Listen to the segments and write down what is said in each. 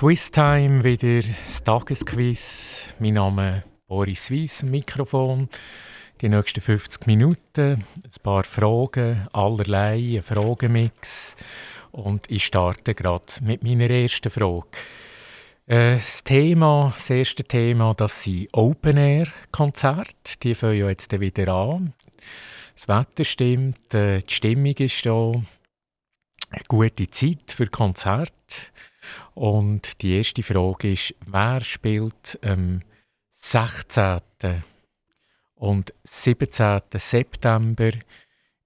Quiztime, wieder das Tagesquiz. Mein Name ist Boris Weiss, Mikrofon. Die nächsten 50 Minuten, ein paar Fragen, allerlei, ein Fragenmix. Und ich starte gerade mit meiner ersten Frage. Äh, das Thema, das erste Thema, das sind Open-Air-Konzerte. Die fangen ja jetzt wieder an. Das Wetter stimmt, äh, die Stimmung ist da. Eine gute Zeit für Konzerte. Und die erste Frage ist, wer spielt am 16. und 17. September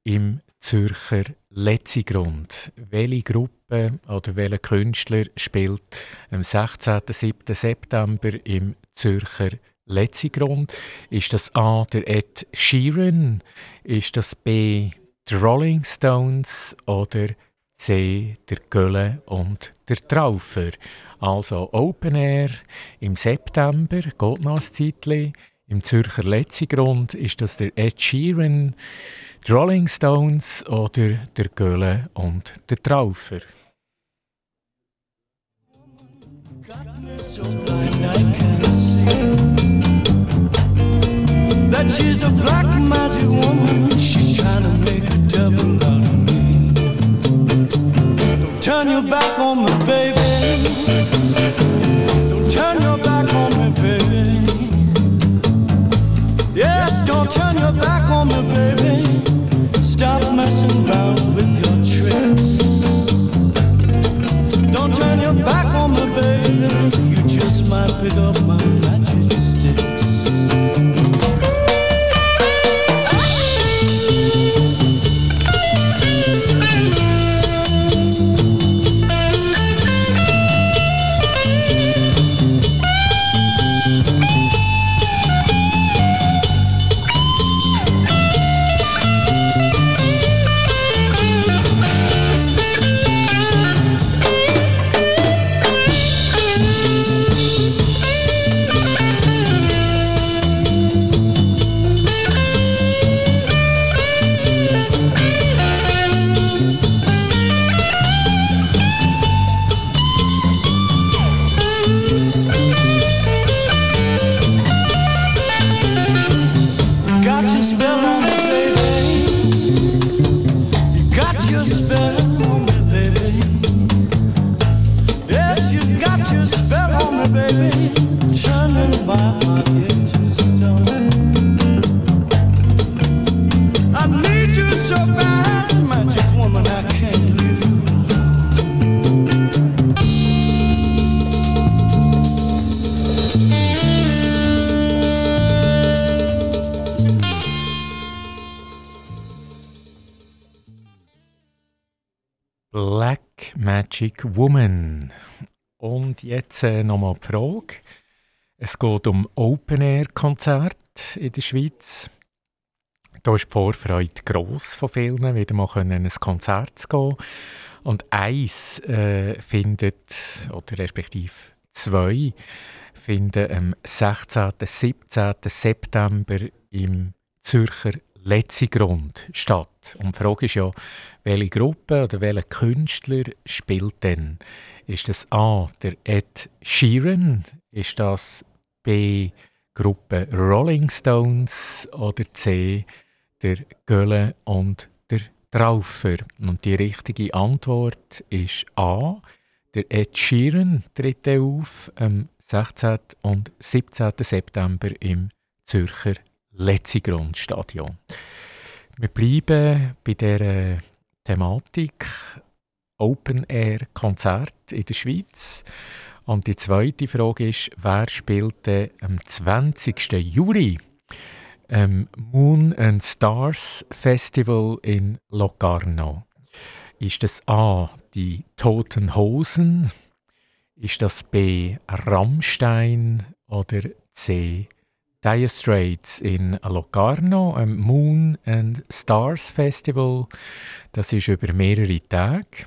im Zürcher Letzigrund? Welche Gruppe oder welcher Künstler spielt am 16. 7. September im Zürcher Letzigrund? Ist das A. der Ed Sheeran? Ist das B. die Rolling Stones oder C, der Gölle und der Traufer. Also Open Air im September, geht. Im Zürcher Letzigrund ist das der Ed Sheeran, die Rolling Stones oder der Gölle und der Traufer. That she's a black magic woman, she's trying to make a devil out. Turn your back on me, baby. Don't turn your back on me, baby. Yes, don't turn your back on me, baby. Stop messing around with your tricks. Don't turn your back on me, baby. You just might pick up my magic Magic Woman. Und jetzt äh, nochmal die Frage. Es geht um Open-Air-Konzerte in der Schweiz. Da ist die Vorfreude gross von vielen, wieder mal in ein Konzert zu gehen. Und eins äh, findet, oder respektive zwei, finden am 16. 17. September im Zürcher Letzigrund statt. Und die Frage ist ja, welche Gruppe oder welcher Künstler spielt denn? Ist das A, der Ed Sheeran? Ist das B, Gruppe Rolling Stones? Oder C, der Gölle und der Traufer? Und die richtige Antwort ist A, der Ed Sheeran tritt auf am 16. und 17. September im Zürcher Letzigrundstadion. Wir bleiben bei der Thematik Open Air Konzert in der Schweiz. Und die zweite Frage ist, wer spielte am 20. Juli am Moon and Stars Festival in Locarno? Ist das A, die Toten Hosen? Ist das B, Rammstein oder C, Dire Straits in Locarno, am Moon and Stars Festival. Das ist über mehrere Tage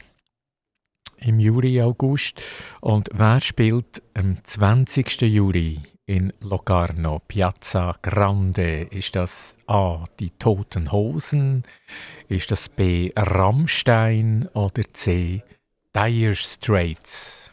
im Juli, August. Und wer spielt am 20. Juli in Locarno, Piazza Grande? Ist das A, die Toten Hosen? Ist das B, Rammstein oder C, Dire Straits?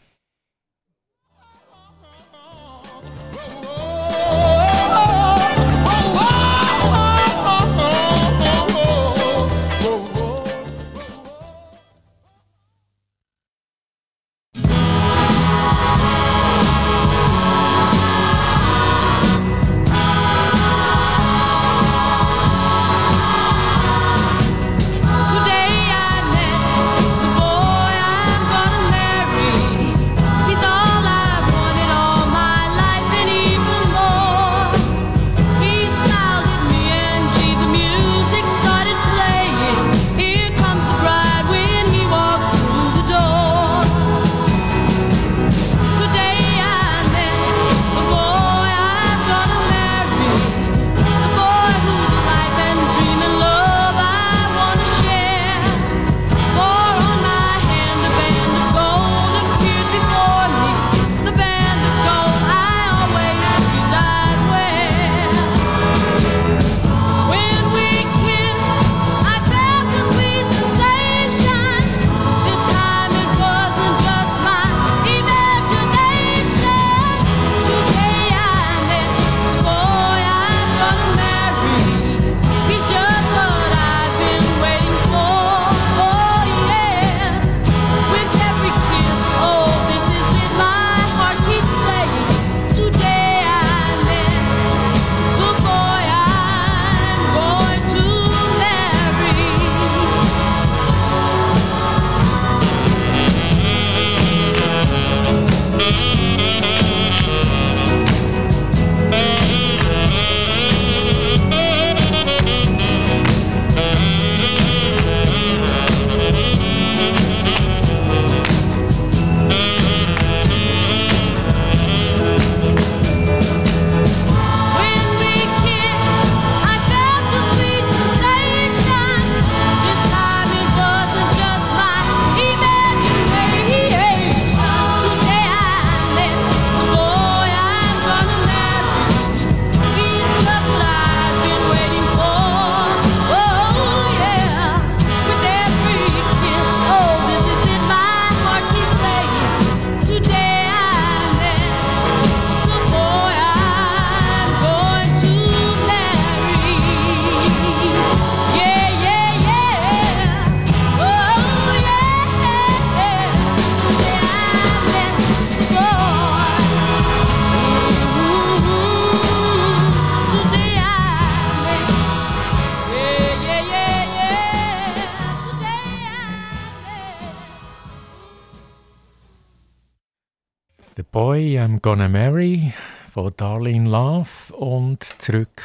Gonna Marry von Darlene Love und zurück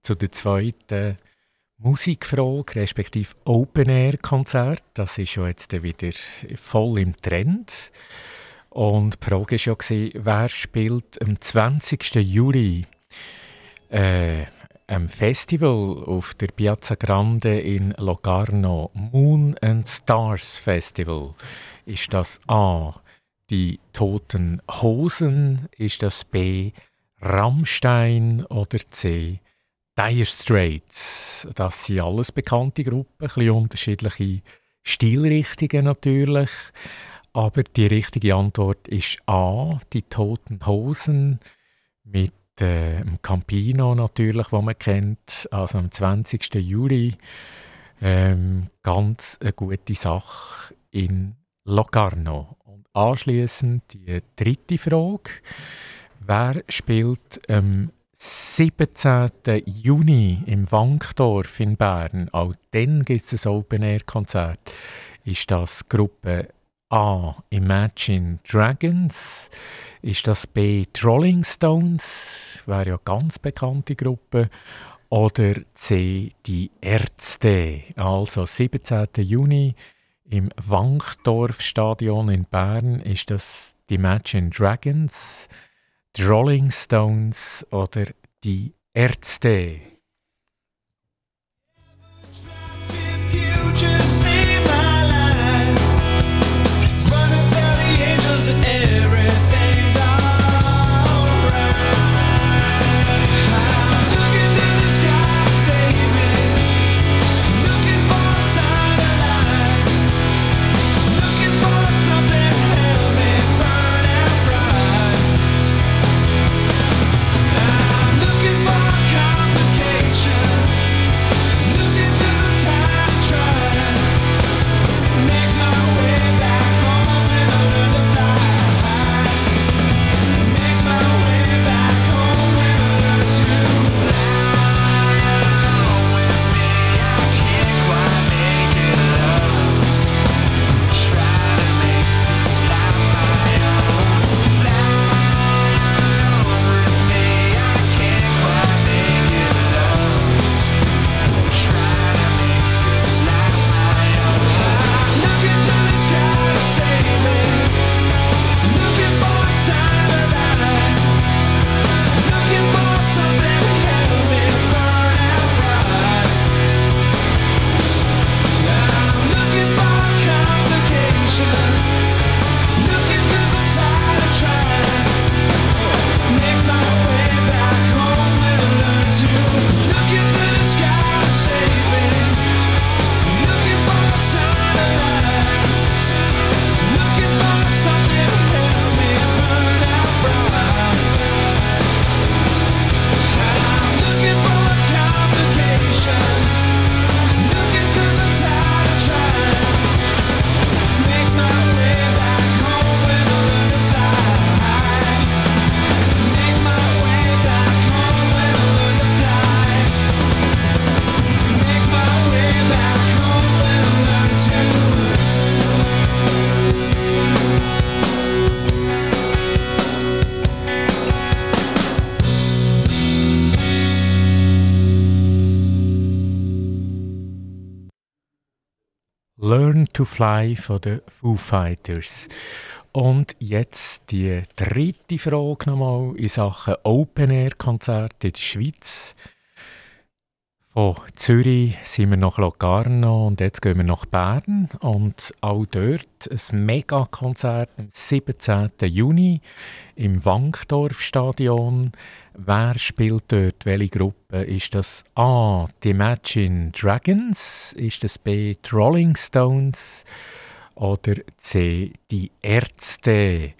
zu der zweiten Musikfrage, respektive Open-Air-Konzert. Das ist ja jetzt wieder voll im Trend. Und die Frage war ja, wer spielt am 20. Juli äh, am Festival auf der Piazza Grande in Locarno, Moon and Stars Festival. Ist das A die Toten Hosen? Ist das B. Rammstein oder C. Dire Straits? Das sind alles bekannte Gruppen, ein bisschen unterschiedliche Stilrichtungen natürlich. Aber die richtige Antwort ist A. Die Toten Hosen mit äh, dem Campino natürlich, wo man kennt, also am 20. Juli. Ähm, ganz eine gute Sache in Locarno. Anschließend die dritte Frage. Wer spielt am 17. Juni im Wankdorf in Bern? Auch dann gibt es ein Open-Air-Konzert. Ist das Gruppe A. Imagine Dragons? Ist das B. Trolling Stones? Wäre ja eine ganz bekannte Gruppe. Oder C. Die Ärzte? Also 17. Juni im Wankdorf-Stadion in Bern ist das die Imagine Dragons, die Rolling Stones oder die Ärzte. To Fly von den Foo Fighters. Und jetzt die dritte Frage nochmal in Sachen Open-Air-Konzerte in der Schweiz. Von Zürich sind wir nach Locarno und jetzt gehen wir nach Bern. Und auch dort ein Megakonzert am 17. Juni im Wankdorf-Stadion. Wer spielt dort welche Gruppe? Ist das A. Die Imagine Dragons? Ist das B. Die Rolling Stones? Oder C. Die Ärzte?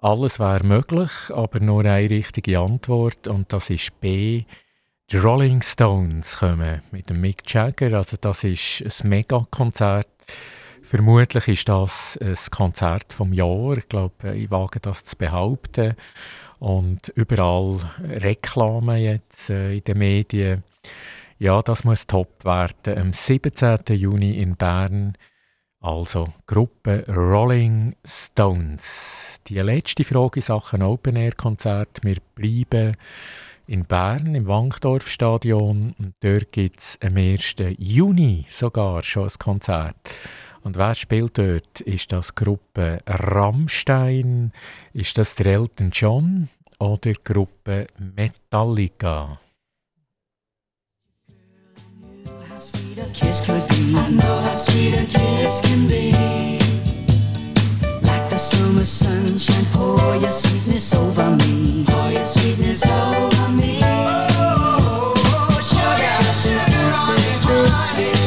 Alles wäre möglich, aber nur eine richtige Antwort und das ist B. Die Rolling Stones kommen mit dem Mick Jagger. Also das ist ein Megakonzert. Vermutlich ist das ein Konzert vom Jahr. Ich glaube, ich wage das zu behaupten und überall Reklame jetzt äh, in den Medien. Ja, das muss top werden. Am 17. Juni in Bern, Also Gruppe Rolling Stones. Die letzte Frage in Sachen Open Air Konzert. Wir bleiben in Bern im Wankdorf-Stadion. Dort gibt es am 1. Juni sogar schon ein Konzert. Und wer spielt dort? Ist das Gruppe Rammstein? Ist das der Elton John? Oder Gruppe Metallica? sweet a kiss could be. I know how sweet a kiss can be. Like the summer sunshine, pour your sweetness over me. Pour your sweetness over me. Oh, sugar, sugar on it, honey. Pour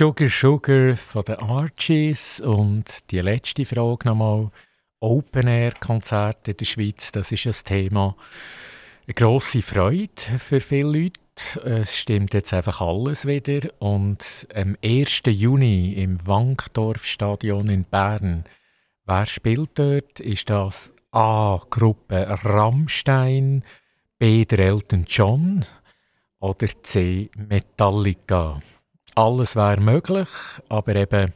Sugar Sugar von den Archies und die letzte Frage nochmal. Open Air Konzerte in der Schweiz, das ist ein Thema. Eine grosse Freude für viele Leute. Es stimmt jetzt einfach alles wieder. Und am 1. Juni im Wankdorf-Stadion in Bern, wer spielt dort? Ist das A. Gruppe Rammstein, B. der Elton John oder C. Metallica? Alles wäre möglich, aber eben,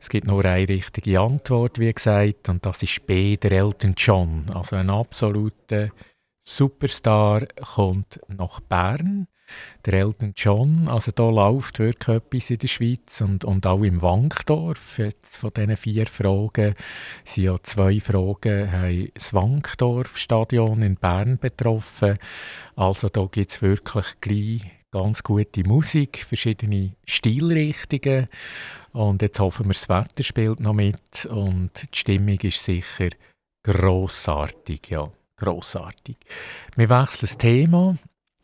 es gibt nur eine richtige Antwort, wie gesagt, und das ist B, der Elton John. Also ein absoluter Superstar kommt nach Bern. Der Elton John, also da läuft wirklich etwas in der Schweiz und, und auch im Wankdorf. Jetzt von diesen vier Fragen sind ja zwei Fragen haben das Wankdorf-Stadion in Bern betroffen. Also da gibt es wirklich gleich ganz gute Musik, verschiedene Stilrichtungen und jetzt hoffen wir, das Wetter spielt noch mit und die Stimmung ist sicher grossartig, ja, grossartig. Wir wechseln das Thema,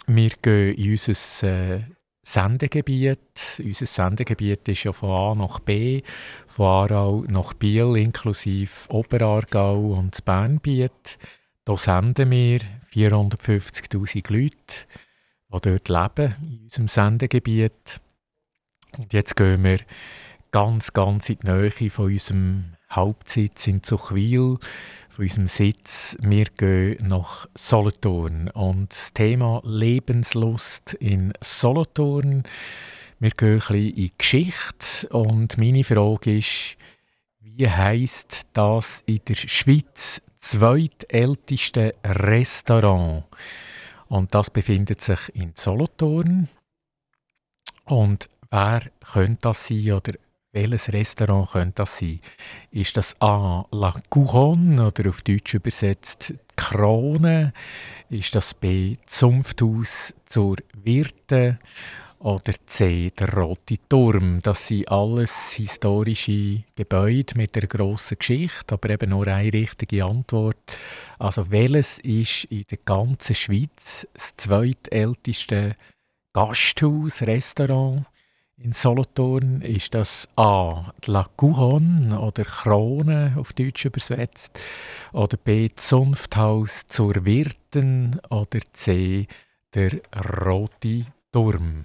wir gehen in unser äh, Sendegebiet. Unser Sendegebiet ist ja von A nach B, von Aarau nach Biel inklusive Oberaargau und Bernbiet. Hier senden wir 450'000 Leute die dort leben, in unserem Sendegebiet. Und jetzt gehen wir ganz, ganz in die Nähe von unserem Hauptsitz in Zuchwil, von unserem Sitz. Wir gehen nach Solothurn und das Thema Lebenslust in Solothurn. Wir gehen ein bisschen in die Geschichte und meine Frage ist, wie heisst das in der Schweiz zweitälteste Restaurant? Und das befindet sich in Solothurn. Und wer könnte das sein oder welches Restaurant könnte das sein? Ist das A. La Couronne oder auf Deutsch übersetzt Krone? Ist das B. Zunfthaus zur Wirte? Oder C, der Rote Turm. Das sind alles historische Gebäude mit einer grossen Geschichte, aber eben nur eine richtige Antwort. Also welches ist in der ganzen Schweiz das zweitälteste Gasthaus, Restaurant in Solothurn? Ist das A, La Couronne oder Krone auf Deutsch übersetzt? Oder B, Zunfthaus zur Wirten? Oder C, der Rote Turm?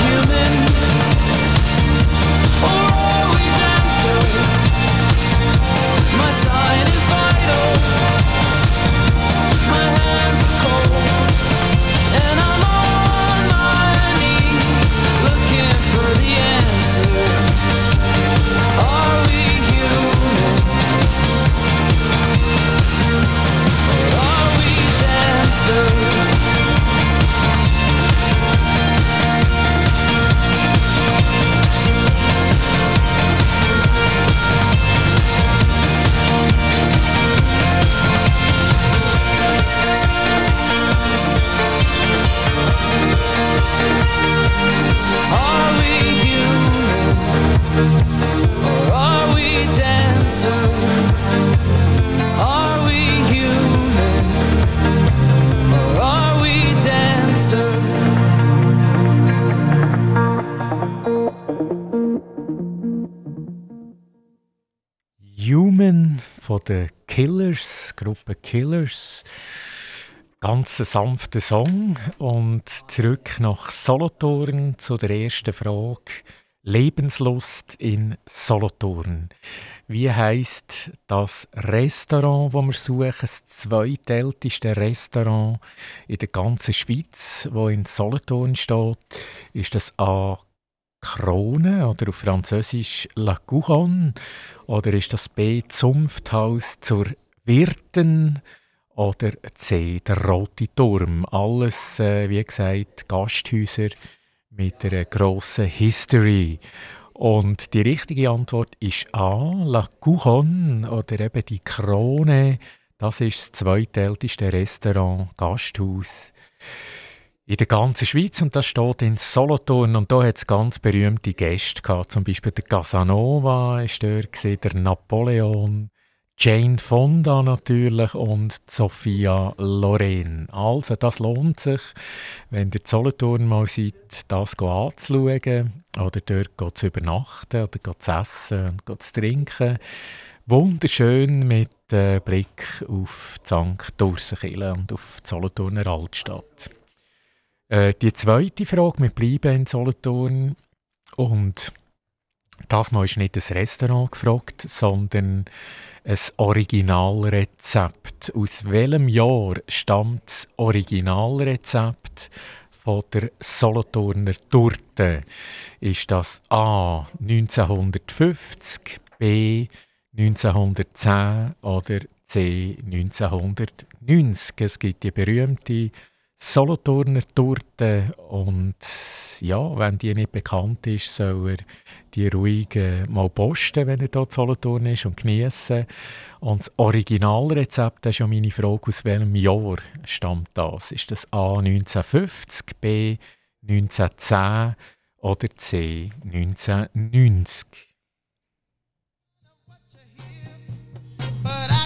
Gruppe Killers. Ganz sanfter Song und zurück nach Solothurn zu der ersten Frage. Lebenslust in Solothurn. Wie heißt das Restaurant, wo wir suchen, das zweitälteste Restaurant in der ganzen Schweiz, wo in Solothurn steht? Ist das A. Krone oder auf Französisch La Couronne oder ist das B. Zunfthaus zur Wirten oder C. Der Rote Turm? Alles, äh, wie gesagt, Gasthäuser mit einer grossen History. Und die richtige Antwort ist A, La Couronne oder eben die Krone. Das ist das zweitälteste Restaurant, Gasthaus in der ganzen Schweiz und das steht in Solothurn und da hat es ganz berühmte Gäste gehabt, zum Beispiel der Casanova ist dort der Napoleon, Jane Fonda natürlich und Sophia Loren. Also das lohnt sich, wenn ihr Solothurn mal seid, das anzuschauen oder dort zu übernachten oder zu essen und zu trinken. Wunderschön mit äh, Blick auf die St. Dursenkirche und auf die Solothurner Altstadt. Äh, die zweite Frage, wir bleiben in Solothurn und das Mal ist nicht das Restaurant gefragt, sondern ein Originalrezept. Aus welchem Jahr stammt das Originalrezept von der Solothurner Torte? Ist das A 1950, B 1910 oder C 1990? Es gibt die berühmte Solothurner Torte und ja, wenn die nicht bekannt ist, soll er die ruhig äh, mal posten, wenn er hier zu Solothurn ist und genießen. Und das Originalrezept, das ist ja meine Frage, aus welchem Jahr stammt das? Ist das A 1950, B 1910 oder C 1990? But I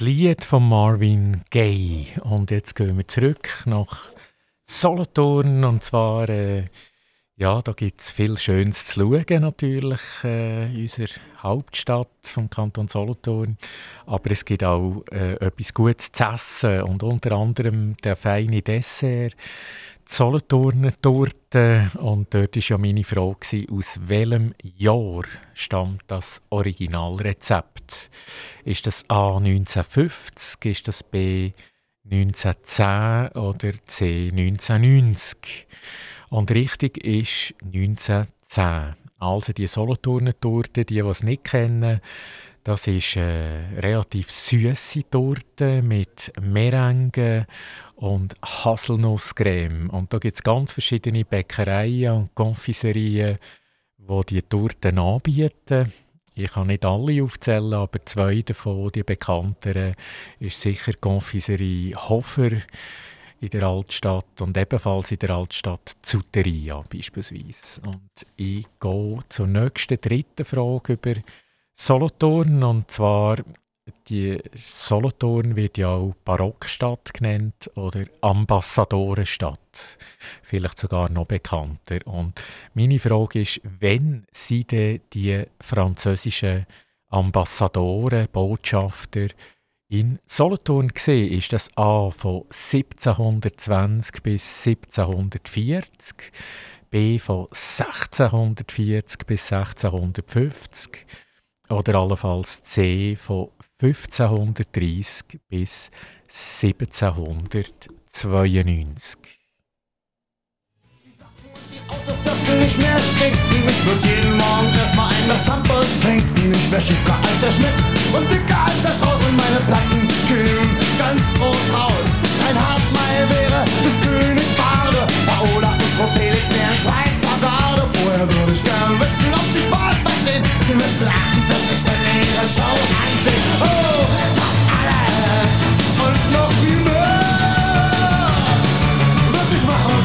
Lied von Marvin Gaye. Und jetzt gehen wir zurück nach Solothurn. Und zwar, äh, ja, da gibt es viel Schönes zu schauen, natürlich, äh, in unserer Hauptstadt vom Kanton Solothurn. Aber es gibt auch äh, etwas Gutes zu essen. Und unter anderem der feine Dessert Solothurner Torte und dort war ja meine Frage, aus welchem Jahr stammt das Originalrezept? Ist das A 1950, ist das B 1910 oder C 1990? Und richtig ist 1910. Also die Solothurner Torte, die, die es nicht kennen, das ist eine relativ süße Torte mit Merengue und Haselnusscreme. Und da gibt es ganz verschiedene Bäckereien und Konfiserien, die die Torten anbieten. Ich kann nicht alle aufzählen, aber zwei davon, die bekannteren, ist sicher die Konfiserie Hofer in der Altstadt und ebenfalls in der Altstadt Zuteria beispielsweise. Und ich gehe zur nächsten dritten Frage über Solothurn. Und zwar, die Solothurn wird ja auch Barockstadt genannt oder Ambassadorenstadt. Vielleicht sogar noch bekannter. Und meine Frage ist, wenn sind denn die französischen Ambassadoren, Botschafter in Solothurn gesehen? Ist das A von 1720 bis 1740? B von 1640 bis 1650? Oder allenfalls C von 1530 bis 1792. Autos dürften nicht mehr stinken. Ich würde jeden Morgen erstmal ein Glas Shampoos trinken. Ich wäre schicker als der Schmidt und dicker als der Strauß und meine Platten kühlen ganz groß raus. Ein Hartmeil wäre des Königs Barde, Paola und Pro Felix wären Schweizer Garde. Vorher würde ich gern wissen, ob sie Spaß verstehen. Sie müssten 48 Stunden ihre Show ansehen. Oh, das alles und noch viel mehr würde ich machen,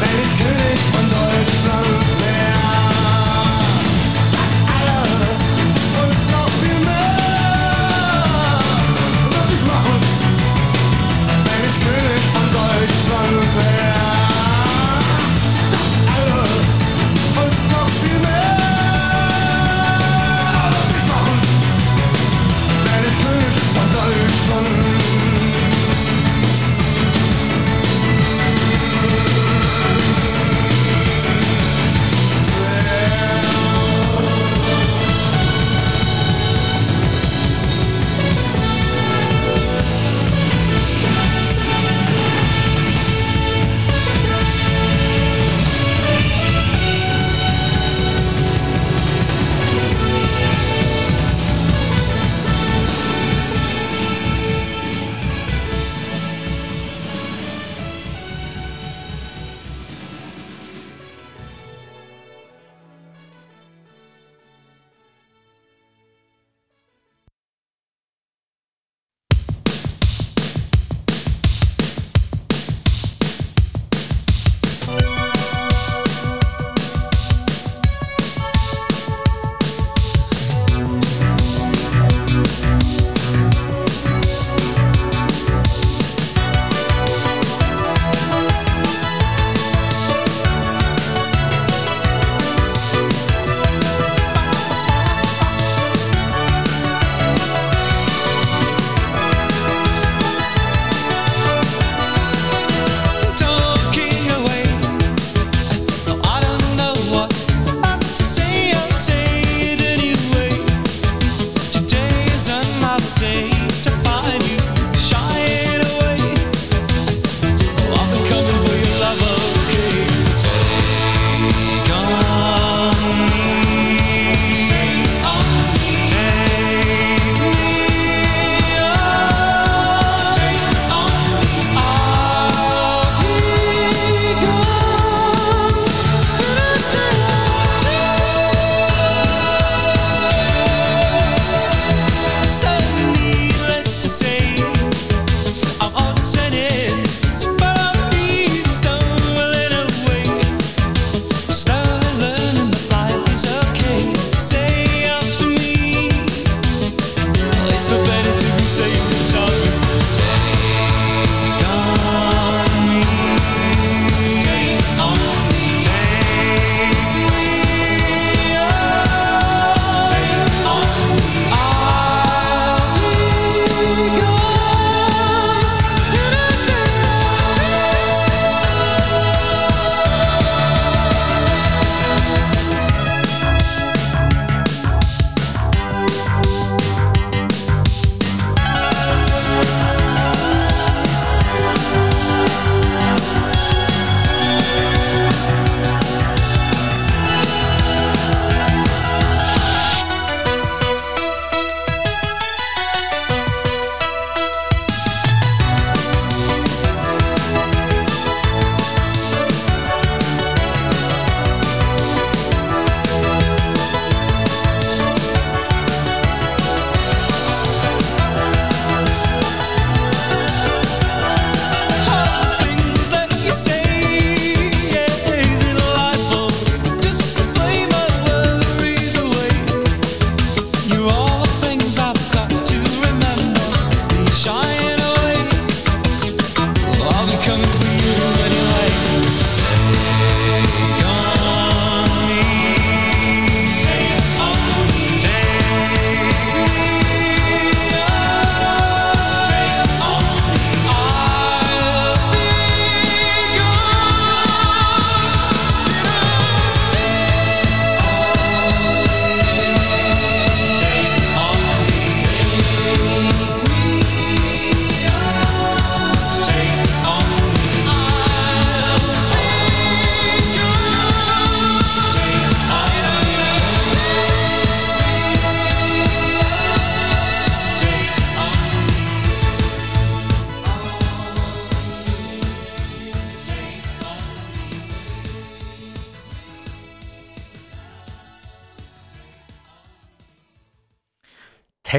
wenn ich König von Deutschland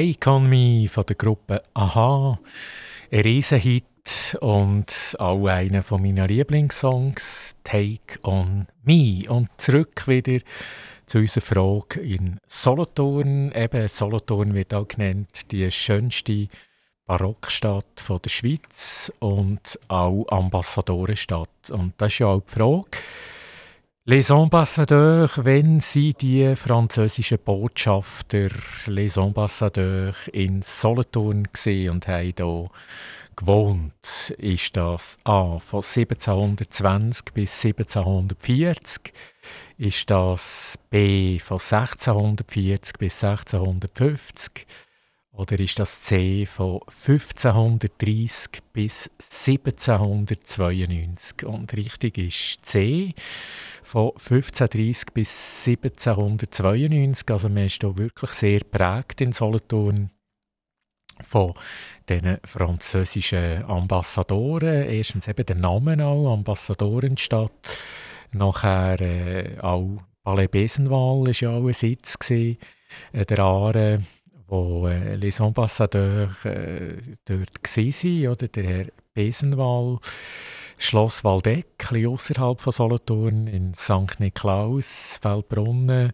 Take on Me von der Gruppe Aha. Ein Riesenhit und auch einer von meinen Lieblingssongs, Take on Me. Und zurück wieder zu unserer Frage in Solothurn. Eben, Solothurn wird auch genannt die schönste Barockstadt von der Schweiz und auch Ambassadorenstadt. Und das ist ja auch die Frage, Les Ambassadeurs, wenn sie die französischen Botschafter, les Ambassadeurs in Solothurn gesehen und haben hier gewohnt, ist das A von 1720 bis 1740, ist das B von 1640 bis 1650 oder ist das C von 1530 bis 1792? Und richtig ist C von 1530 bis 1792. Also man ist hier wirklich sehr prägt in Solothurn von den französischen Ambassadoren. Erstens eben der Name auch, Ambassadorenstadt. Nachher äh, auch Palais Besenval war ja auch ein Sitz. Gewesen. Äh, der Aare wo äh, les Ambassadeurs äh, dort waren, oder der Herr Besenwall, Schloss Waldeck, außerhalb von Solothurn, in St. Niklaus, Feldbrunnen,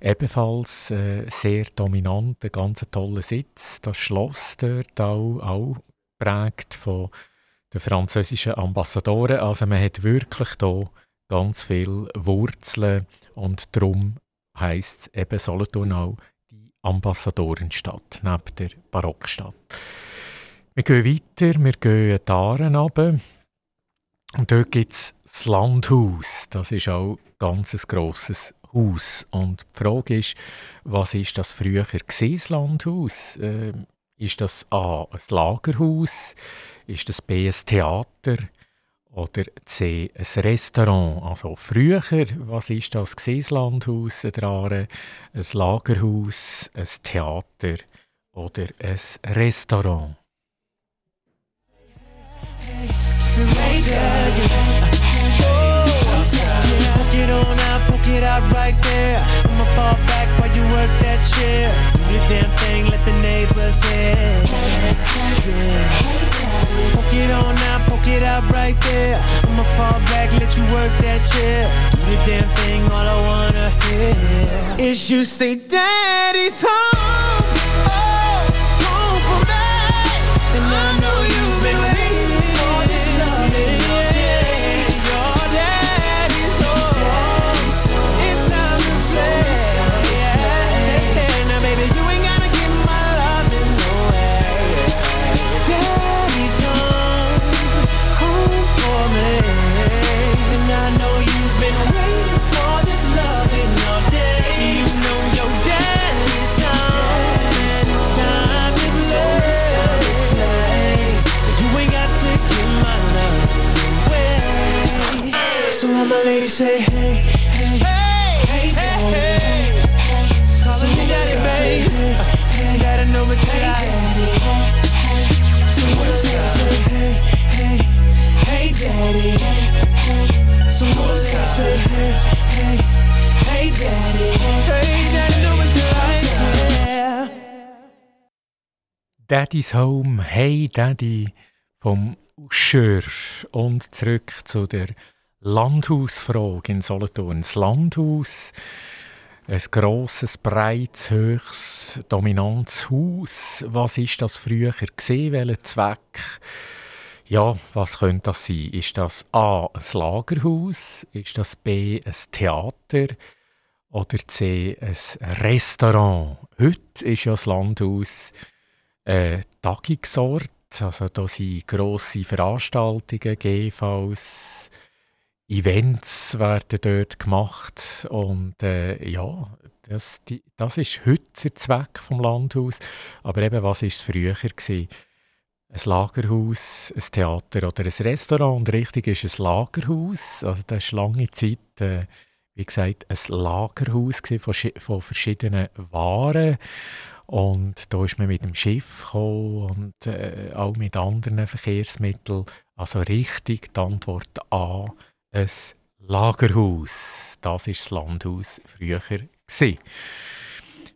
ebenfalls äh, sehr dominant, ein ganz toller Sitz. Das Schloss dort auch, auch prägt von den französischen Ambassadoren. Also man hat wirklich hier ganz viele Wurzeln und darum heisst es eben Solothurn auch Ambassadorenstadt, neben der Barockstadt. Wir gehen weiter, wir gehen die Aaren runter. Und dort gibt es das Landhaus. Das ist auch ein ganz grosses Haus. Und die Frage ist, was ist das früher gewesen, das Landhaus? Äh, ist das A, ein Lagerhaus? Ist das B, ein Theater? Oder C, ein Restaurant. Also früher, was ist das? Das Landhaus, ein Lagerhaus, ein Theater oder ein Restaurant. Get on out, it right there. I'ma fall back while you work that chair. The damn thing, let the neighbors hear. Yeah. It on out, poke it out right there. Fall back, let you work that chair. Do the damn thing, all I wanna hear is you say, Daddy's home. Say hey, hey, hey, hey, hey, Call so me daddy, babe. Hey, gotta know what you got. So what I say, hey, hey, hey, daddy. So what I say, hey, hey, hey, daddy. Hey, know what you like. Daddy's Home, Hey Daddy vom Usher und zurück zu der Landhausfrage in Solothurn. Das Landhaus, ein grosses, breites, höchst dominantes Haus. Was ist das früher gesehen? Zweck? Ja, was könnte das sein? Ist das A. ein Lagerhaus? Ist das B. ein Theater? Oder C. ein Restaurant? Heute ist ja das Landhaus ein Tagungsort. Also da sind grosse Veranstaltungen, GVs, Events werden dort gemacht und äh, ja, das, die, das ist heute der Zweck vom Landhaus. Aber eben, was war es früher gewesen? Ein Lagerhaus, ein Theater oder ein Restaurant. Und richtig ist ein Lagerhaus. Also das war lange Zeit, äh, wie gesagt, ein Lagerhaus von, von verschiedenen Waren. Und da ist man mit dem Schiff gekommen und äh, auch mit anderen Verkehrsmitteln. Also richtig die Antwort A ein Lagerhaus. Das war das Landhaus früher.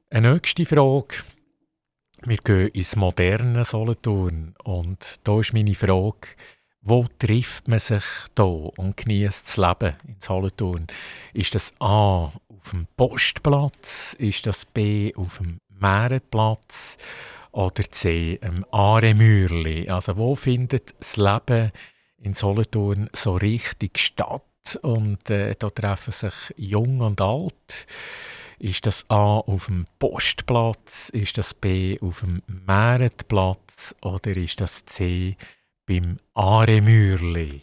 Eine nächste Frage. Wir gehen ins moderne Solothurn und da ist meine Frage, wo trifft man sich da und genießt das Leben in Solothurn? Ist das A auf dem Postplatz? Ist das B auf dem Meerenplatz? Oder C am Aaremürli? Also wo findet das Leben in Solothurn so richtig statt? Und äh, da treffen sich Jung und Alt. Ist das A auf dem Postplatz? Ist das B auf dem Meeretplatz? Oder ist das C beim Aaremürli?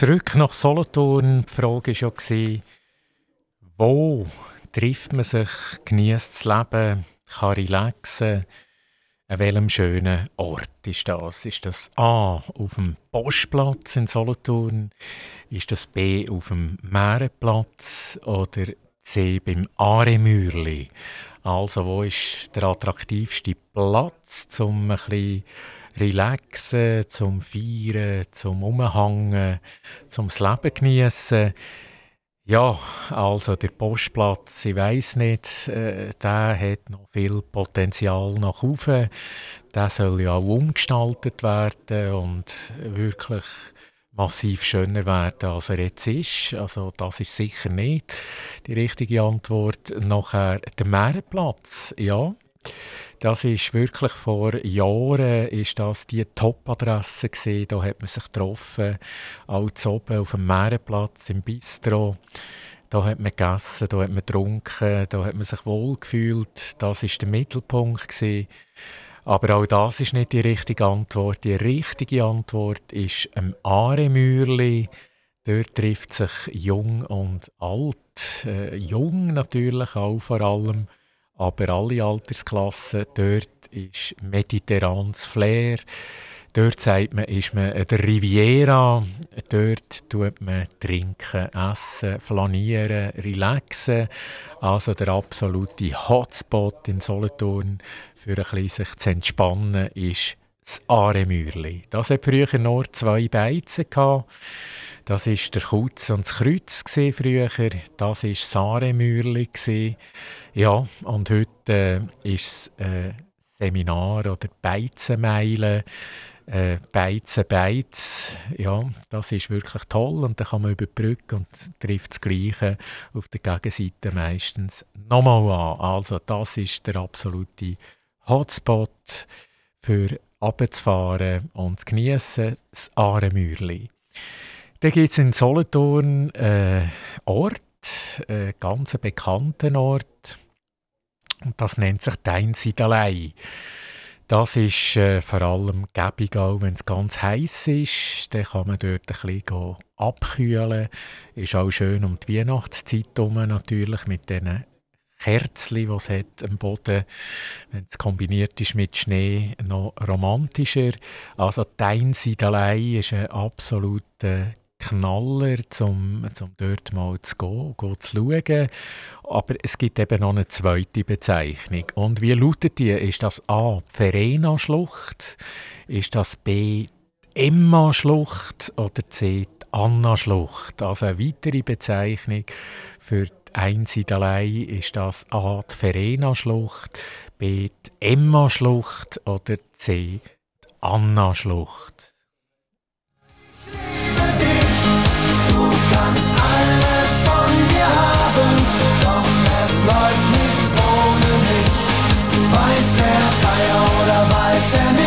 Zurück nach Solothurn. Die Frage war ja, wo trifft man sich, genießt das Leben, kann relaxen. An welchem schönen Ort ist das? Ist das A auf dem Postplatz in Solothurn? Ist das B auf dem Meerenplatz? Oder C beim Aremürli? Also, wo ist der attraktivste Platz, um ein bisschen relaxen, zum Feiern, zum Umhängen, zum Leben genießen. Ja, also der Postplatz, ich weiß nicht, äh, der hat noch viel Potenzial nach oben. Der soll ja auch umgestaltet werden und wirklich massiv schöner werden, als er jetzt ist. Also das ist sicher nicht die richtige Antwort. Nachher der Meerenplatz, ja. Das ist wirklich vor Jahren ist das die Top-Adresse gewesen. Da hat man sich getroffen, als oben auf dem Meerenplatz im Bistro. Da hat man gegessen, da hat man getrunken, da hat man sich wohlgefühlt. Das ist der Mittelpunkt gewesen. Aber auch das ist nicht die richtige Antwort. Die richtige Antwort ist ein Aaremürli. Dort trifft sich Jung und Alt. Äh, jung natürlich auch vor allem aber alle Altersklassen. Dort ist mediterranes Flair. Dort sagt man, ist man der Riviera. Dort tut man trinken, essen, flanieren, relaxen. Also der absolute Hotspot in Solothurn für ein bisschen sich zu entspannen ist das Aaremürli. Das hat früher nur zwei Beizen. Das war der Kutz und das Kreuz früher. Das war das Aaremürli. Ja, und heute äh, ist es äh, Seminar oder Beizenmeile. Äh, Beizen, Beiz, ja, das ist wirklich toll und dann kann man über die Brücke und trifft das Gleiche auf der Gegenseite meistens nochmal an. Also das ist der absolute Hotspot für abzufahren und zu genießen, das Aaremürli. Dann gibt es in Solothurn äh, Ort, äh, ganz bekannten Ort, und das nennt sich Deinsiedelei. Das ist äh, vor allem gäbig, auch wenn es ganz heiß ist. Dann kann man dort ein bisschen abkühlen. Ist auch schön um die Weihnachtszeit herum natürlich mit diesen Kerzen, es hat am Boden. Wenn es kombiniert ist mit Schnee, noch romantischer. Also die Einsiedelei ist ein absoluter Knaller, um, um dort mal zu gehen, gehen zu schauen. Aber es gibt eben noch eine zweite Bezeichnung. Und wie lautet die? Ist das A. Verena-Schlucht? Ist das B. Emma-Schlucht? Oder C. Anna-Schlucht? Also eine weitere Bezeichnung für die Einsiedelei ist das A. die Verena-Schlucht, B. die Emma-Schlucht oder C. die Anna-Schlucht. Läuft nichts ohne mich. Weiß der Geier oder weiß er nicht,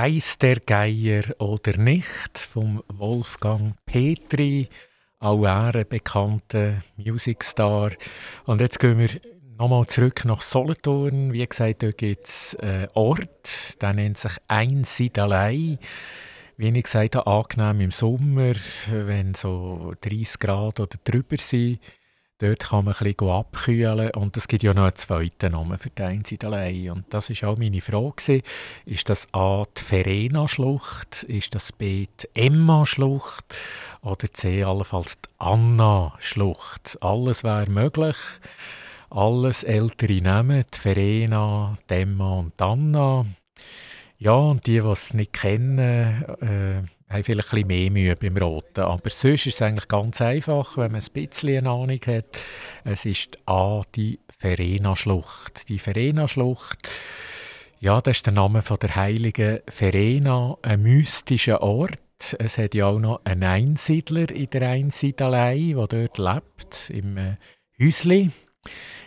Weiß der Geier oder nicht vom Wolfgang Petri, auch er ein bekannter Musicstar. Und jetzt gehen wir nochmal zurück nach Solothurn. Wie gesagt, dort gibt es einen Ort, der nennt sich Einsiedelei. Wie ich gesagt habe, angenehm im Sommer, wenn so 30 Grad oder drüber sind. Dort kann man ein bisschen abkühlen und es gibt ja noch einen zweiten Namen für die Einsiedelei. Und das ist auch meine Frage. Ist das A die Verena-Schlucht? Ist das B die Emma-Schlucht? Oder C allenfalls die Anna-Schlucht? Alles wäre möglich. Alles ältere Namen, die Verena, die Emma und die Anna. Ja, und die, die es nicht kennen, äh, haben vielleicht ein bisschen mehr Mühe beim Roten. Aber sonst ist es eigentlich ganz einfach, wenn man ein bisschen eine Ahnung hat. Es ist A, die Verena-Schlucht. Die Verena-Schlucht, ja, das ist der Name von der heiligen Verena, ein mystischer Ort. Es hat ja auch noch einen Einsiedler in der Einsiedelei, der dort lebt, im äh, Häusli,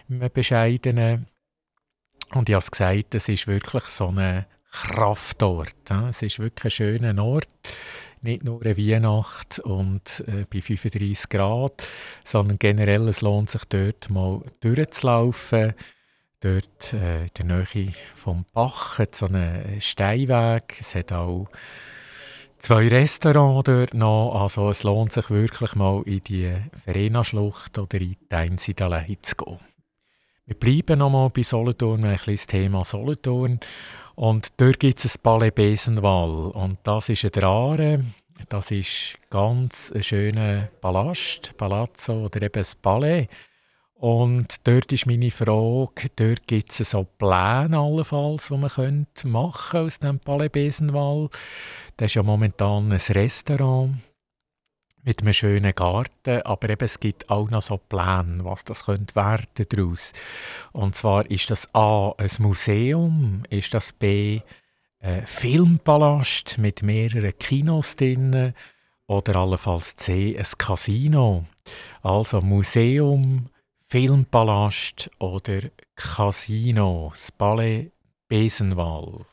im bescheidenen. Und ich habe es gesagt, es ist wirklich so eine Kraftort. Es ist wirklich ein schöner Ort. Nicht nur eine Weihnacht und äh, bei 35 Grad, sondern generell es lohnt sich dort mal durchzulaufen. Dort äh, in der Nähe vom Bach hat so einen Steinweg. Es hat auch zwei Restaurants dort noch. Also es lohnt sich wirklich mal in die Verena-Schlucht oder in die Einsiedelei zu gehen. Wir bleiben nochmal bei Solothurn, ein bisschen das Thema Solothurn. Und dort gibt es ein Palais Besenwall. Und das ist ein Drare. Das ist ganz ein schöner Palast, Palazzo oder eben ein Palais. Und dort ist meine Frage, dort gibt es so Pläne allenfalls, die man könnte aus dem Palais Besenwall. Das ist ja momentan ein Restaurant mit einem schönen Garten, aber eben, es gibt auch noch so Pläne, was das könnte werden daraus. Und zwar ist das A ein Museum, ist das B ein Filmpalast mit mehreren Kinos drin oder allenfalls C ein Casino. Also Museum, Filmpalast oder Casino, das Ballet Besenwall.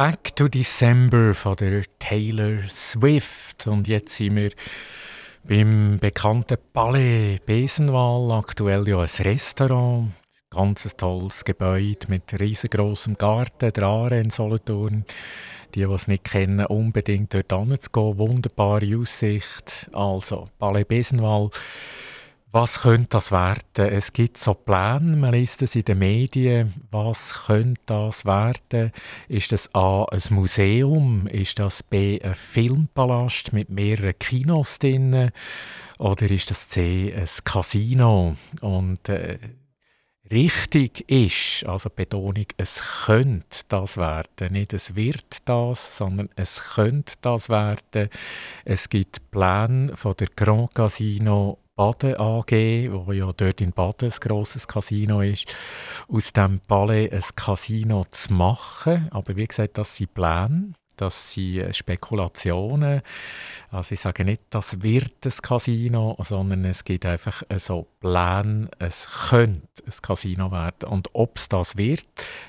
Back to December von der Taylor Swift. Und jetzt sind wir beim bekannten Palais Besenwahl. Aktuell ja ein Restaurant. Ganz ein tolles Gebäude mit riesengroßem Garten, der Aare in Solothurn. Die, die es nicht kennen, unbedingt dort hinzugehen. Wunderbare Aussicht. Also, Palais Besenwahl. Was könnte das werden? Es gibt so Pläne, man liest es in den Medien. Was könnte das werden? Ist das A, ein Museum? Ist das B, ein Filmpalast mit mehreren Kinos drin? Oder ist das C, ein Casino? Und äh, richtig ist, also Betonung, es könnte das werden. Nicht es wird das, sondern es könnte das werden. Es gibt Pläne von der Grand Casino Baden AG, wo ja dort in Baden ein grosses Casino ist, aus dem Palais ein Casino zu machen. Aber wie gesagt, das sind Pläne, das sind äh, Spekulationen. Also ich sage nicht, das wird ein Casino, sondern es gibt einfach äh, so Pläne, es könnte ein Casino werden. Und ob es das wird,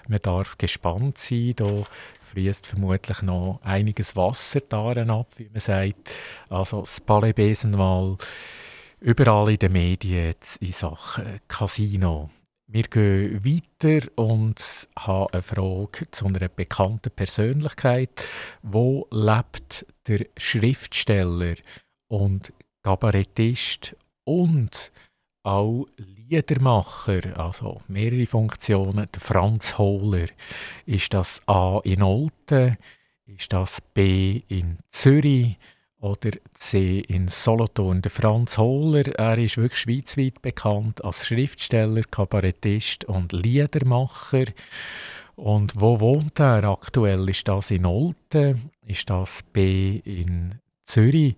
man darf gespannt sein. Da fließt vermutlich noch einiges Wasser daran ab, wie man sagt. Also das Palais Besenwahl überall in den Medien jetzt in Sachen Casino. Wir gehen weiter und haben eine Frage zu einer bekannten Persönlichkeit. Wo lebt der Schriftsteller und Kabarettist und auch Liedermacher, also mehrere Funktionen, der Franz Hohler? Ist das A in Olten? Ist das B in Zürich? Oder C in Solothurn. Der Franz Hohler, er ist wirklich schweizweit bekannt als Schriftsteller, Kabarettist und Liedermacher. Und wo wohnt er aktuell? Ist das in Olten? Ist das B in Zürich?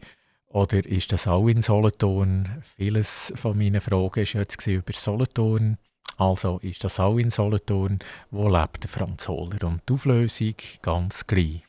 Oder ist das auch in Solothurn? Vieles von meinen Fragen war jetzt über Solothurn. Also ist das auch in Solothurn? Wo lebt der Franz Hohler? Und die Auflösung ganz gleich.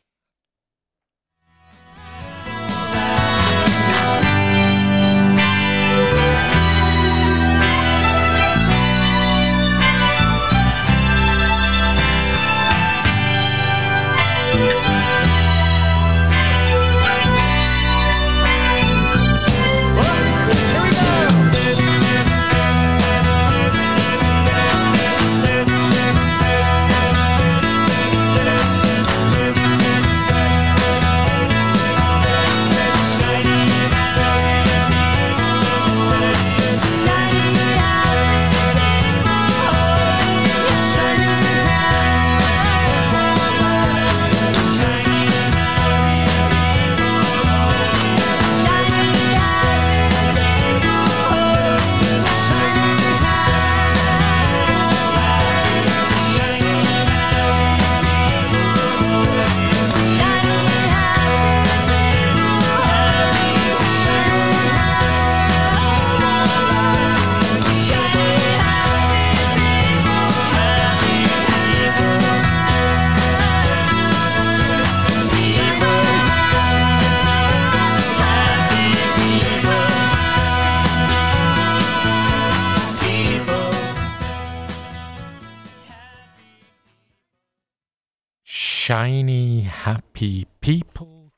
Shiny Happy People.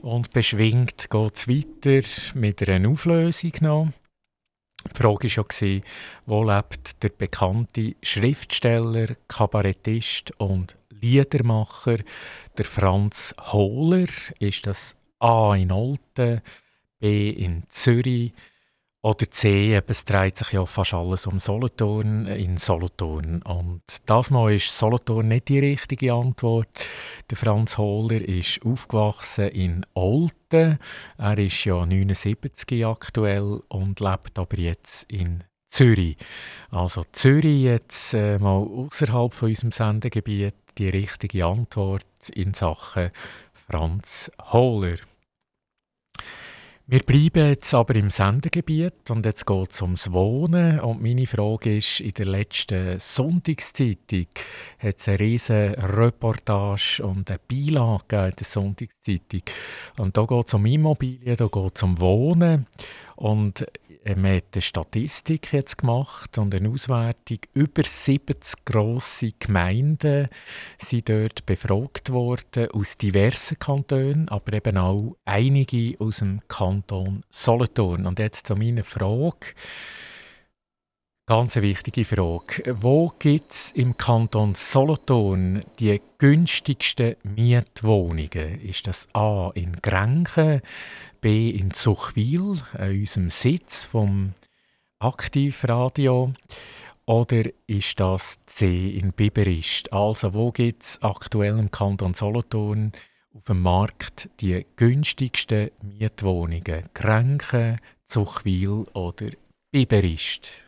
Und beschwingt geht es weiter mit einer Auflösung noch. Die Frage war ja, wo lebt der bekannte Schriftsteller, Kabarettist und Liedermacher, der Franz Hohler? Ist das A in Olten, B in Zürich oder C, es dreht sich ja fast alles um Solothurn in Solothurn. Und das Mal ist Solothurn nicht die richtige Antwort. Der Franz Hohler ist aufgewachsen in Olten. Er ist ja 79 aktuell und lebt aber jetzt in Zürich. Also Zürich jetzt äh, mal außerhalb von unserem Sendegebiet die richtige Antwort in Sachen Franz Hohler. Wir bleiben jetzt aber im Sendegebiet und jetzt geht es ums Wohnen. Und meine Frage ist, in der letzten Sonntagszeitung hat es eine riesige Reportage und eine Beilage in der Sonntagszeitung. Und da geht es um Immobilien, da geht es um Wohnen. Und man hat eine Statistik jetzt gemacht und eine Auswertung. Über 70 grosse Gemeinden sind dort befragt worden, aus diversen Kantonen, aber eben auch einige aus dem Kanton Solothurn. Und jetzt zu meiner Frage. Ganz eine wichtige Frage. Wo gibt es im Kanton Solothurn die günstigsten Mietwohnungen? Ist das A in Grenchen, B in Zuchwil, an unserem Sitz vom Aktivradio? Oder ist das C in Biberist? Also wo gibt es aktuell im Kanton Solothurn auf dem Markt die günstigsten Mietwohnungen? Grenchen, Zuchwil oder Biberist?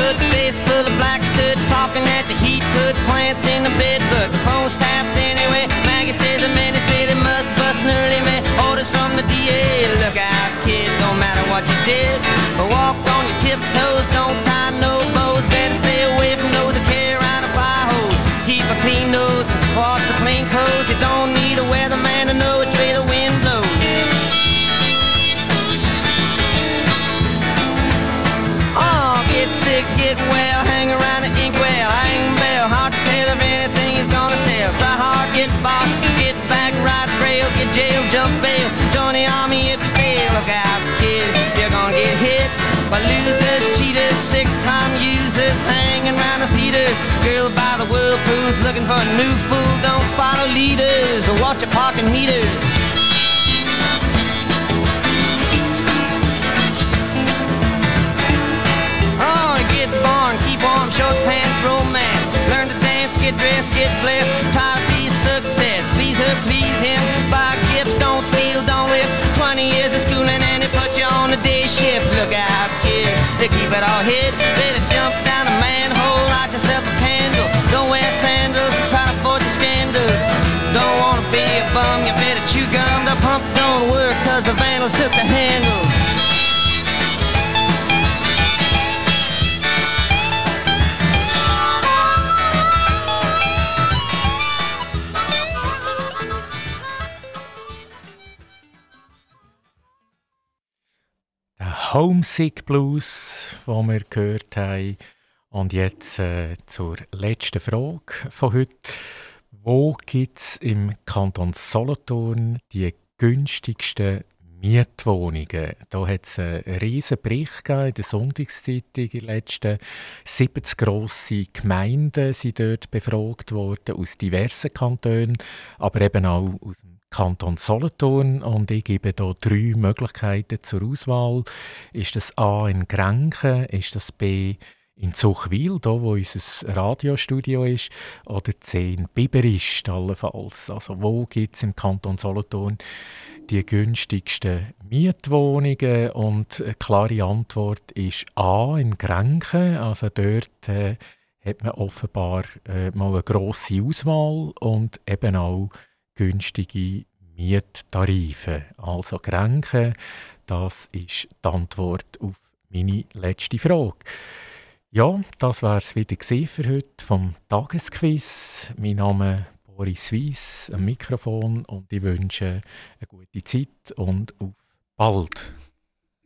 Put face full of black soot, talking at the heat. Put plants in the bed, but the phone's tapped anyway. Maggie says the men say they must bust an early man. Orders from the DA. Look out, kid, don't matter what you did. But walk on your tiptoes, don't tie no bows. Better stay away from those that carry around a fly hose. Keep a clean nose, wash a clean clothes. You don't need a weatherman to know what sit well, hang around the inkwell, hang bell, hard to tell if anything is gonna sell. Try hard, get boxed, get back, right rail, get jail, jump bail, join the army if you fail. Look out, kid, you're gonna get hit by losers, cheaters, six-time users, hanging around the theaters. Girl by the whirlpools looking for a new fool, don't follow leaders or watch your parking meters. short pants, romance. Learn to dance, get dressed, get blessed. Try to be success. Please her, please him. Buy gifts, don't steal, don't live. 20 years of schooling and they put you on the day shift. Look out, kid, they keep it all hid. Better jump down a manhole, light yourself a candle. Don't wear sandals, try to avoid the scandals. Don't wanna be a bum, you better chew gum. The pump don't work, cause the vandals took the handle. Homesick Blues, den wir gehört haben. Und jetzt äh, zur letzten Frage von heute. Wo gibt es im Kanton Solothurn die günstigsten Mietwohnungen? Da hat es einen riesen Bericht in der Sonntagszeitung. Die letzten 70 grosse Gemeinden sind dort befragt worden, aus diversen Kantonen, aber eben auch aus dem Kanton Solothurn und ich gebe hier drei Möglichkeiten zur Auswahl. Ist das A in Grenken, ist das B in Zuchwil, da wo unser Radiostudio ist, oder C in Biberist allenfalls. Also wo gibt es im Kanton Solothurn die günstigsten Mietwohnungen? Und eine klare Antwort ist A in Grenken. Also dort äh, hat man offenbar äh, mal eine grosse Auswahl und eben auch günstige Miettarife. Also Grenken, das ist die Antwort auf meine letzte Frage. Ja, das war es wieder für heute vom Tagesquiz. Mein Name ist Boris Weiss, am Mikrofon und ich wünsche eine gute Zeit und auf bald.